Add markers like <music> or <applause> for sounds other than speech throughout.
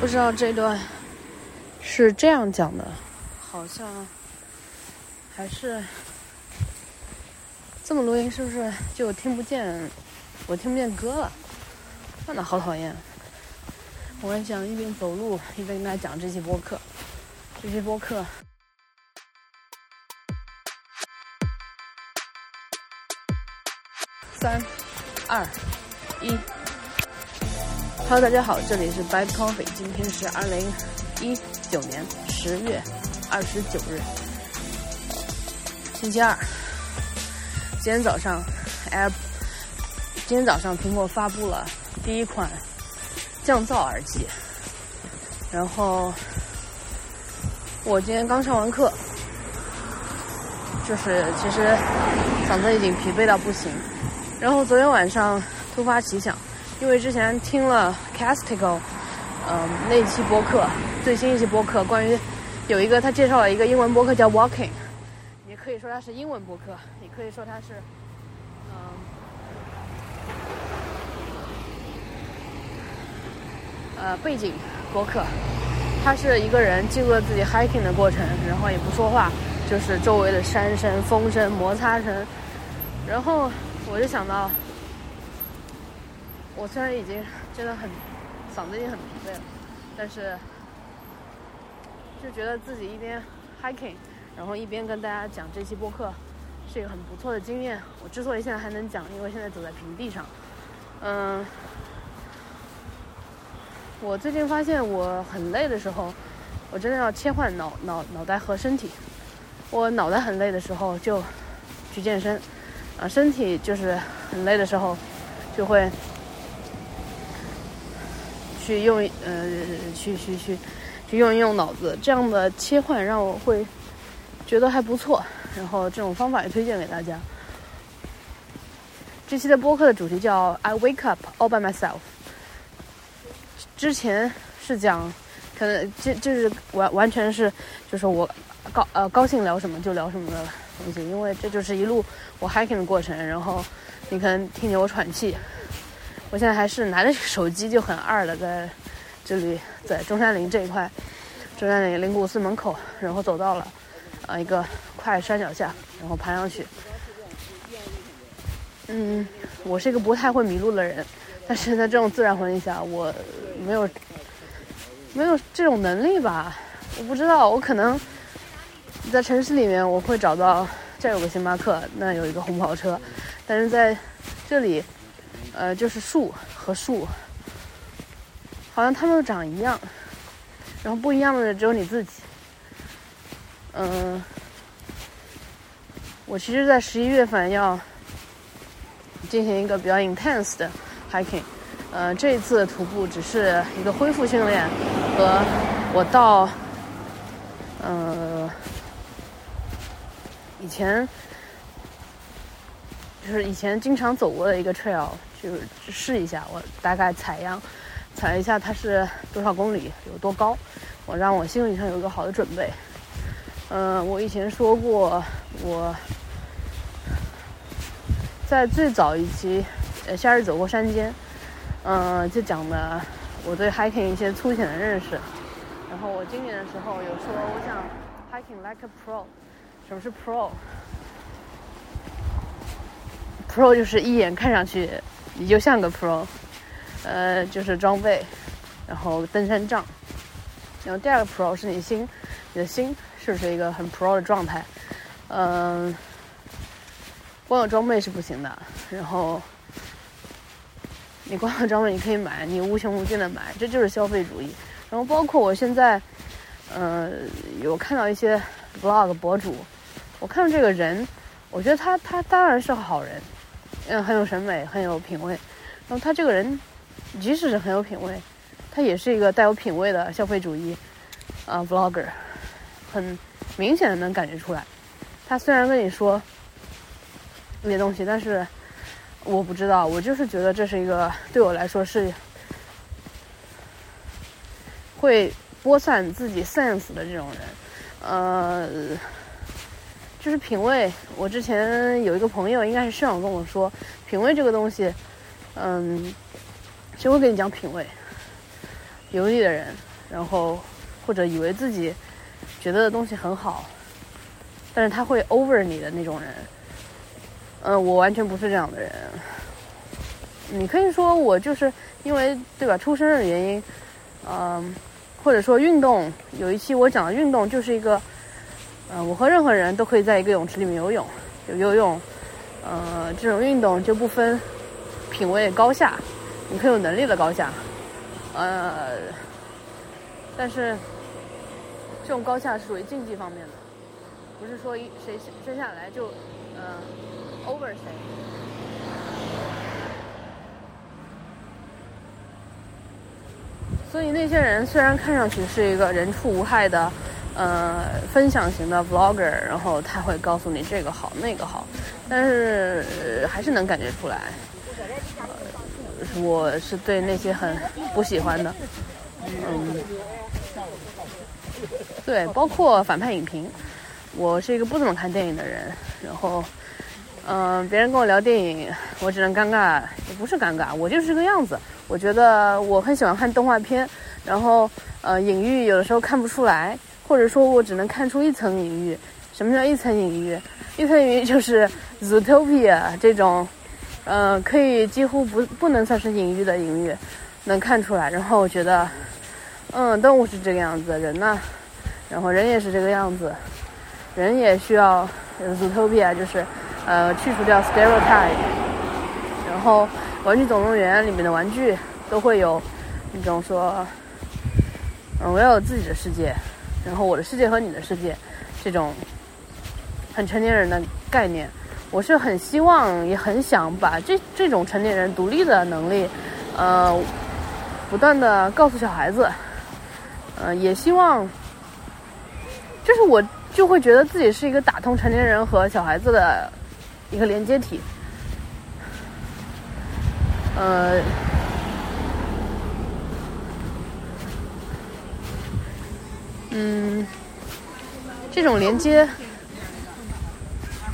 不知道这段是这样讲的，好像还是这么录音，是不是就听不见？我听不见歌了，那的好讨厌。我还想一边走路一边跟大家讲这期播客，这期播客。三、二、一。Hello，大家好，这里是 Bad Coffee，今天是二零一九年十月二十九日，星期二。今天早上，App，今天早上苹果发布了第一款降噪耳机，然后我今天刚上完课，就是其实嗓子已经疲惫到不行。然后昨天晚上突发奇想，因为之前听了 Castigo，嗯，那期播客，最新一期播客，关于有一个他介绍了一个英文播客叫 Walking，也可以说它是英文播客，也可以说它是，嗯，呃，背景播客。他是一个人记录了自己 hiking 的过程，然后也不说话，就是周围的山声、风声、摩擦声，然后。我就想到，我虽然已经真的很嗓子已经很疲惫了，但是就觉得自己一边 hiking，然后一边跟大家讲这期播客，是一个很不错的经验。我之所以现在还能讲，因为现在走在平地上。嗯，我最近发现我很累的时候，我真的要切换脑脑脑袋和身体。我脑袋很累的时候就去健身。啊，身体就是很累的时候，就会去用呃去去去去用一用脑子，这样的切换让我会觉得还不错。然后这种方法也推荐给大家。这期的播客的主题叫 "I wake up all by myself"。之前是讲，可能就就是完完全是就是我高呃高兴聊什么就聊什么的。东西，因为这就是一路我 hiking 的过程，然后你可能听见我喘气。我现在还是拿着手机就很二的，在这里在中山陵这一块，中山陵灵谷寺门口，然后走到了啊一个快山脚下，然后爬上去。嗯，我是一个不太会迷路的人，但是在这种自然环境下，我没有没有这种能力吧？我不知道，我可能。在城市里面，我会找到这有个星巴克，那有一个红跑车，但是在这里，呃，就是树和树，好像它们都长一样，然后不一样的只有你自己。嗯，我其实，在十一月份要进行一个比较 intense 的 hiking，呃，这一次徒步只是一个恢复训练，和我到，呃。以前就是以前经常走过的一个 trail，就是试一下，我大概采样，采一下它是多少公里，有多高，我让我心理上有一个好的准备。嗯，我以前说过，我在最早一期《呃夏日走过山间》，嗯，就讲的我对 hiking 一些粗浅的认识。然后我今年的时候有说，我想 hiking like a pro。什么是 pro？Pro 就是一眼看上去你就像个 pro，呃，就是装备，然后登山杖。然后第二个 pro 是你心，你的心是不是一个很 pro 的状态？嗯，光有装备是不行的。然后你光有装备你可以买，你无穷无尽的买，这就是消费主义。然后包括我现在，呃，有看到一些 vlog 博主。我看到这个人，我觉得他他当然是好人，嗯，很有审美，很有品味。然后他这个人，即使是很有品味，他也是一个带有品味的消费主义啊，vlogger，很明显的能感觉出来。他虽然跟你说那些东西，但是我不知道，我就是觉得这是一个对我来说是会播散自己 sense 的这种人，呃。就是品味，我之前有一个朋友，应该是社长跟我说，品味这个东西，嗯，谁会跟你讲品味？油腻的人，然后或者以为自己觉得的东西很好，但是他会 over 你的那种人。嗯，我完全不是这样的人。你可以说我就是因为对吧，出生的原因，嗯，或者说运动。有一期我讲的运动就是一个，嗯，我和任何人都可以在一个泳池里面游泳，有游泳，呃，这种运动就不分品位高下，你可以有能力的高下，呃，但是这种高下是属于竞技方面的，不是说谁生下来就，嗯，over 谁。所以那些人虽然看上去是一个人畜无害的，呃，分享型的 vlogger，然后他会告诉你这个好那个好，但是还是能感觉出来，呃我是对那些很不喜欢的，嗯，对，包括反派影评，我是一个不怎么看电影的人，然后，嗯，别人跟我聊电影，我只能尴尬，也不是尴尬，我就是这个样子。我觉得我很喜欢看动画片，然后呃，隐喻有的时候看不出来，或者说我只能看出一层隐喻。什么叫一层隐喻？一层隐喻就是 Zootopia 这种，呃，可以几乎不不能算是隐喻的隐喻，能看出来。然后我觉得，嗯，动物是这个样子，人呢，然后人也是这个样子，人也需要 Zootopia，就是呃，去除掉 stereotype，然后。玩具总动员里面的玩具都会有那种说，嗯，我要有自己的世界，然后我的世界和你的世界，这种很成年人的概念，我是很希望也很想把这这种成年人独立的能力，呃，不断的告诉小孩子，呃，也希望，就是我就会觉得自己是一个打通成年人和小孩子的一个连接体。呃，嗯，这种连接，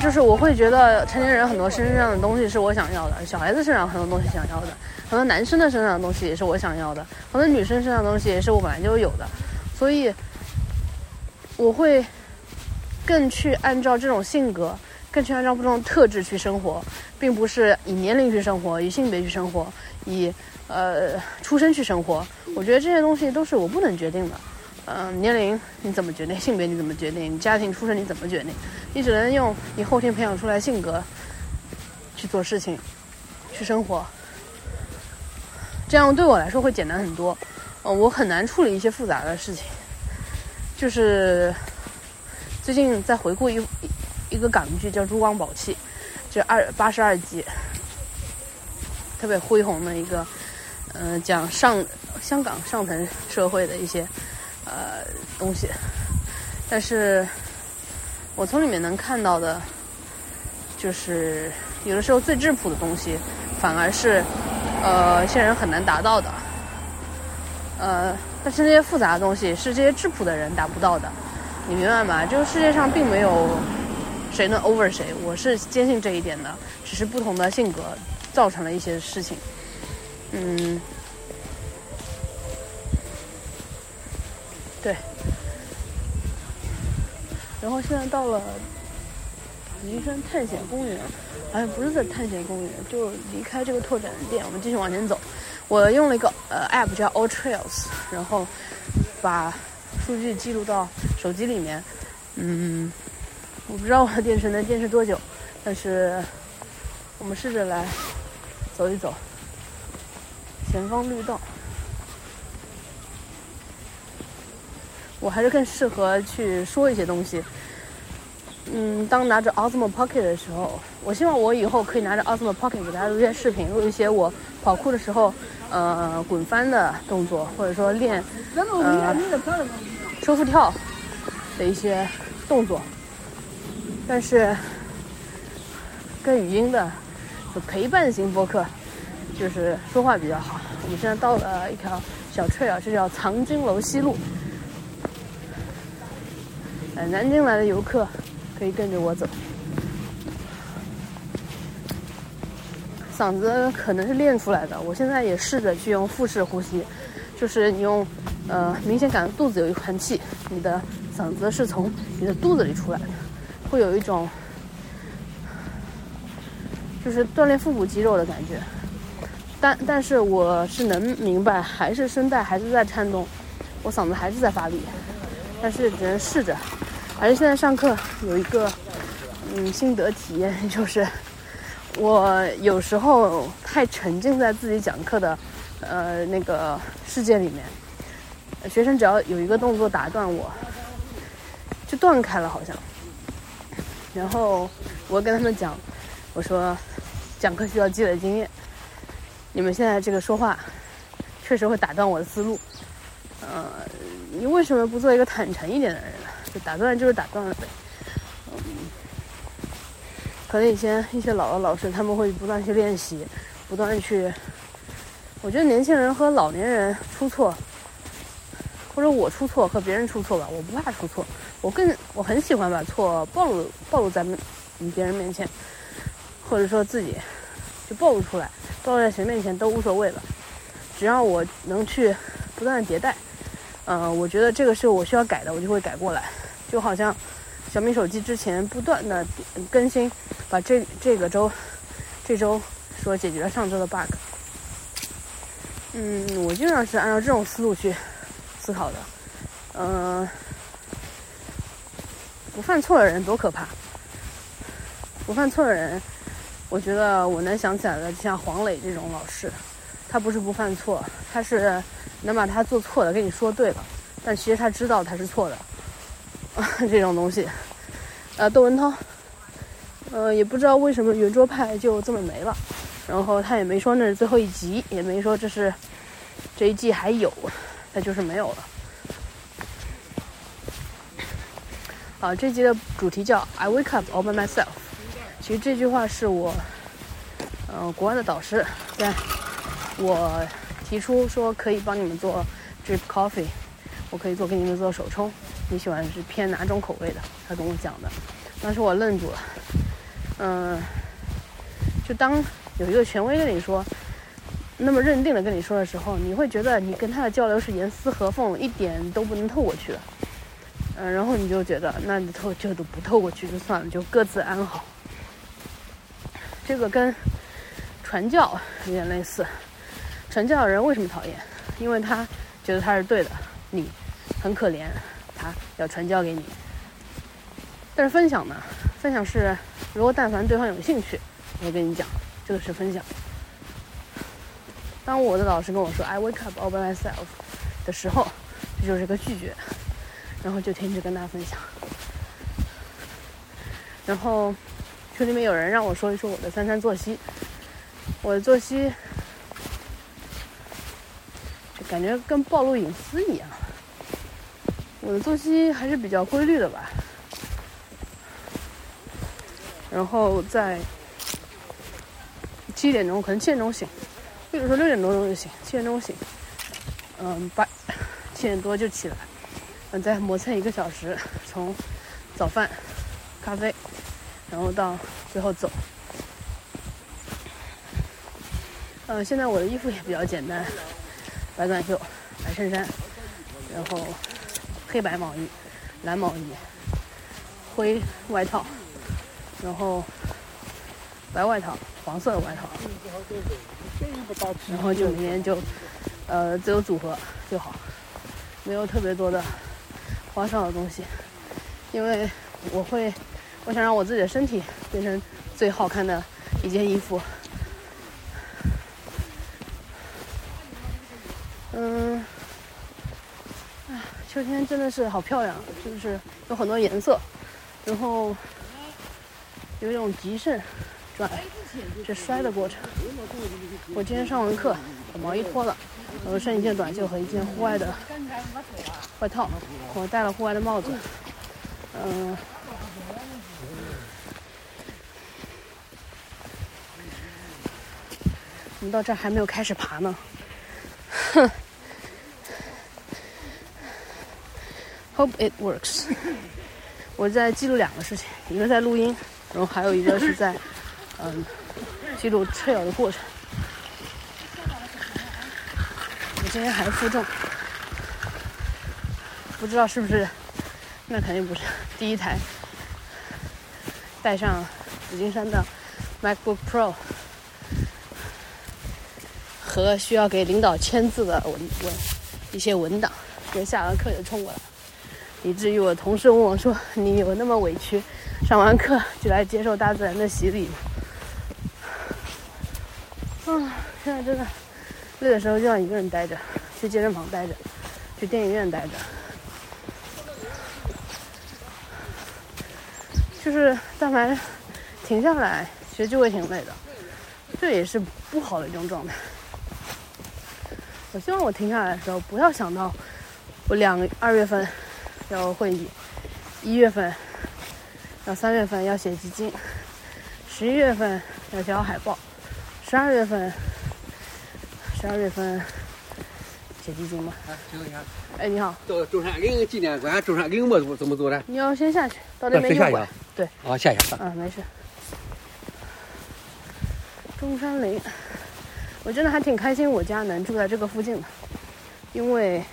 就是我会觉得成年人很多身上的东西是我想要的，小孩子身上很多东西想要的，很多男生的身上的东西也是我想要的，很多女生身上的东西也是我本来就有的，所以我会更去按照这种性格。更去按照不同特质去生活，并不是以年龄去生活，以性别去生活，以呃出生去生活。我觉得这些东西都是我不能决定的。嗯，年龄你怎么决定？性别你怎么决定？家庭出身你怎么决定？你只能用你后天培养出来性格去做事情，去生活。这样对我来说会简单很多。呃，我很难处理一些复杂的事情。就是最近在回顾一。一个港剧叫《珠光宝气》，就二八十二集，特别恢宏的一个，嗯，讲上香港上层社会的一些呃东西。但是，我从里面能看到的，就是有的时候最质朴的东西，反而是呃一些人很难达到的。呃，但是那些复杂的东西是这些质朴的人达不到的，你明白吗？就是世界上并没有。谁能 over 谁？我是坚信这一点的，只是不同的性格造成了一些事情。嗯，对。然后现在到了云山探险公园，好像不是在探险公园，就离开这个拓展店，我们继续往前走。我用了一个呃 app 叫 All Trails，然后把数据记录到手机里面。嗯。我不知道我的电池能坚持多久，但是我们试着来走一走。前方绿道，我还是更适合去说一些东西。嗯，当拿着 Osmo Pocket 的时候，我希望我以后可以拿着 Osmo Pocket 给大家录一些视频，录一些我跑酷的时候，呃，滚翻的动作，或者说练呃收腹跳的一些动作。但是，跟语音的陪伴型播客，就是说话比较好。我们现在到了一条小 trail，这叫藏经楼西路。南京来的游客可以跟着我走。嗓子可能是练出来的，我现在也试着去用腹式呼吸，就是你用呃，明显感到肚子有一团气，你的嗓子是从你的肚子里出来的，会有一种就是锻炼腹部肌肉的感觉。但但是我是能明白，还是声带还是在颤动，我嗓子还是在发力，但是只能试着。而且现在上课有一个嗯心得体验，就是我有时候太沉浸在自己讲课的呃那个世界里面，学生只要有一个动作打断我，就断开了好像。然后我跟他们讲，我说讲课需要积累经验。你们现在这个说话，确实会打断我的思路。嗯，你为什么不做一个坦诚一点的人呢？就打断就是打断了呗。嗯，可能以前一些老的老师他们会不断去练习，不断去。我觉得年轻人和老年人出错，或者我出错和别人出错吧，我不怕出错，我更我很喜欢把错暴露暴露在别人面前，或者说自己就暴露出来。暴露在谁面前都无所谓了，只要我能去不断迭代，嗯，我觉得这个是我需要改的，我就会改过来。就好像小米手机之前不断的更新，把这这个周这周说解决了上周的 bug，嗯，我经常是按照这种思路去思考的，嗯，不犯错的人多可怕，不犯错的人。我觉得我能想起来的，像黄磊这种老师，他不是不犯错，他是能把他做错的跟你说对了，但其实他知道他是错的，啊 <laughs> 这种东西。呃，窦文涛，呃，也不知道为什么圆桌派就这么没了，然后他也没说那是最后一集，也没说这是这一季还有，他就是没有了。啊，这集的主题叫 I wake up all by myself。其实这句话是我，嗯，国外的导师在我提出说可以帮你们做 drip coffee，我可以做给你们做手冲，你喜欢是偏哪种口味的？他跟我讲的，当时我愣住了，嗯，就当有一个权威跟你说，那么认定的跟你说的时候，你会觉得你跟他的交流是严丝合缝，一点都不能透过去的，嗯，然后你就觉得那你透就都不透过去就算了，就各自安好。这个跟传教有点类似，传教的人为什么讨厌？因为他觉得他是对的，你很可怜，他要传教给你。但是分享呢？分享是，如果但凡对方有兴趣，我跟你讲，这个是分享。当我的老师跟我说 “I wake up all by myself” 的时候，这就是个拒绝，然后就停止跟大家分享，然后。群里面有人让我说一说我的三餐作息，我的作息感觉跟暴露隐私一样。我的作息还是比较规律的吧，然后在七点钟，可能七点钟醒，或者说六点多钟就醒，七点钟醒，嗯，八七点多就起来，嗯，再磨蹭一个小时，从早饭、咖啡。然后到最后走。嗯，现在我的衣服也比较简单，白短袖、白衬衫，然后黑白毛衣、蓝毛衣、灰外套，然后白外套、黄色的外套，然后就里面就呃自由组合就好，没有特别多的花哨的东西，因为我会。我想让我自己的身体变成最好看的一件衣服。嗯，啊，秋今天真的是好漂亮，就是有很多颜色，然后有一种极盛转这衰的过程。我今天上完课，把毛衣脱了，然后剩一件短袖和一件户外的外套，我戴了户外的帽子，嗯。我们到这儿还没有开始爬呢，哼。<laughs> Hope it works。<laughs> 我在记录两个事情，一个在录音，然后还有一个是在嗯记录测咬的过程。我今天还负重，不知道是不是，那肯定不是第一台带上紫金山的 MacBook Pro <laughs> 和需要给领导签字的文文一些文档，就下完课就冲过来，以至于我同事问我说：“你有那么委屈，上完课就来接受大自然的洗礼？”啊，现在真的累的时候就想一个人待着，去健身房待着，去电影院待着。就是但凡停下来，其实就会挺累的，这也是不好的一种状态。我希望我停下来的时候，不要想到我两二月份要会议，一月份要三月份要写基金，十一月份要交海报。十二月份，十二月份写基金吗？哎，请问一下，哎，你好，到中山陵纪念馆，中山陵么怎么走呢？你要先下去，到那边右拐。对，啊，下去。嗯，没事。中山陵，我真的还挺开心，我家能住在这个附近的，因为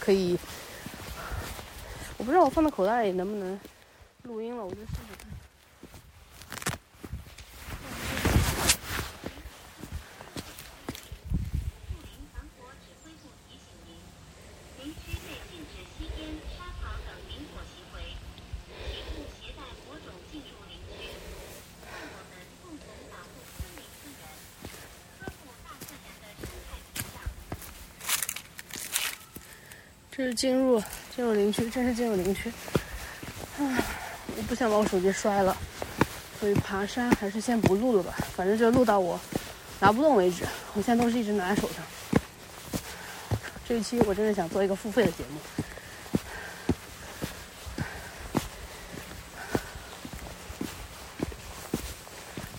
可以，我不知道我放在口袋里能不能录音了，我就试试。是进入进入林区，这是进入林区。唉，我不想把我手机摔了，所以爬山还是先不录了吧。反正就录到我拿不动为止。我现在东西一直拿在手上。这一期我真的想做一个付费的节目。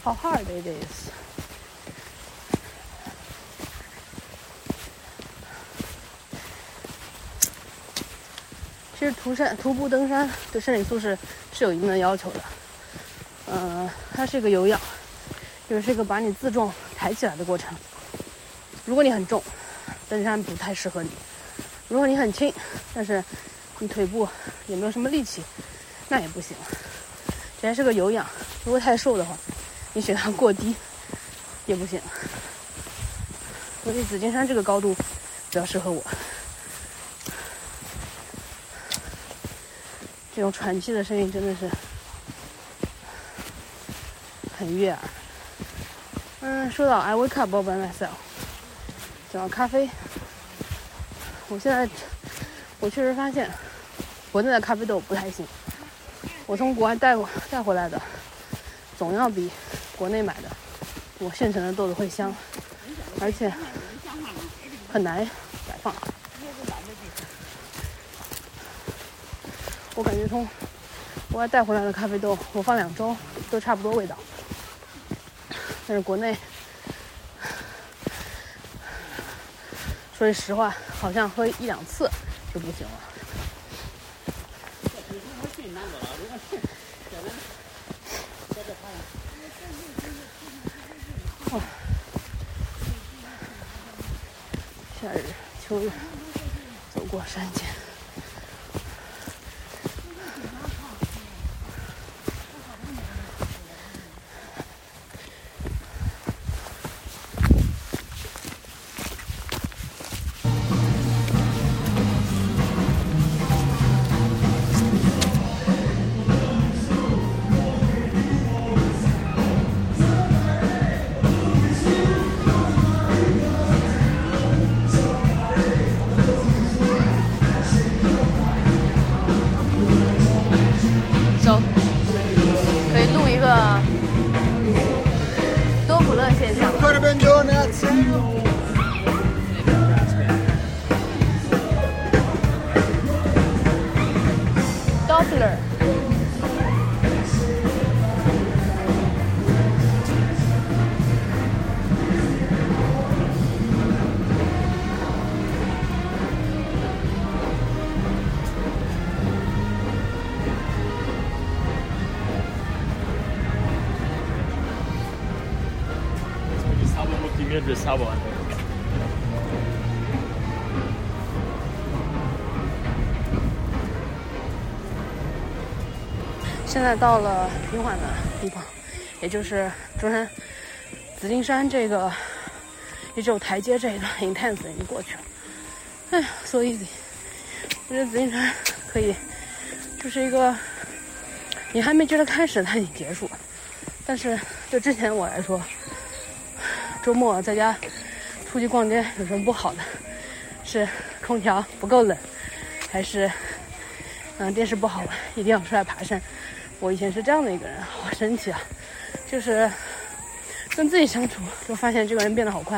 How hard it is. 其实徒山徒步登山对身体素质是有一定的要求的，呃，它是一个有氧，就是一个把你自重抬起来的过程。如果你很重，登山不太适合你；如果你很轻，但是你腿部也没有什么力气，那也不行。既然是个有氧，如果太瘦的话，你血糖过低也不行。所以紫金山这个高度比较适合我。这种喘气的声音真的是很悦耳。嗯，说到 I wake up by myself，讲到咖啡，我现在我确实发现国内的咖啡豆不太行。我从国外带过带回来的，总要比国内买的我现成的豆子会香，而且很难摆放。我感觉从国外带回来的咖啡豆，我放两周都差不多味道。但是国内，说句实话，好像喝一两次就不行了。夏日、秋日，走过山间。Diamond Donuts. 现在到了平缓的地方，也就是中山紫金山这个也只有台阶这一段 intense 已经过去了。哎呀，so easy！我觉得紫金山可以，就是一个你还没觉得开始，它已经结束了。但是就之前我来说，周末在家出去逛街有什么不好的？是空调不够冷，还是嗯电视不好玩，一定要出来爬山？我以前是这样的一个人，好神奇啊！就是跟自己相处，就发现这个人变得好快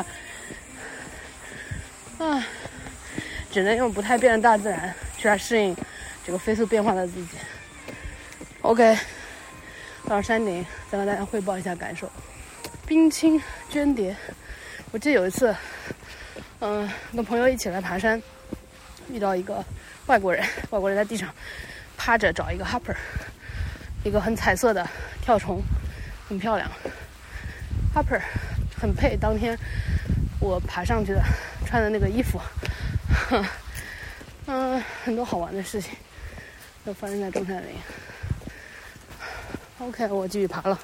啊，只能用不太变的大自然去来适应这个飞速变化的自己。OK，到山顶再跟大家汇报一下感受。冰清绢蝶，我记得有一次，嗯，跟朋友一起来爬山，遇到一个外国人，外国人在地上趴着找一个 hopper。一个很彩色的跳虫，很漂亮。Harper 很配当天我爬上去的穿的那个衣服。嗯，很多好玩的事情都发生在中山陵。OK，我继续爬了。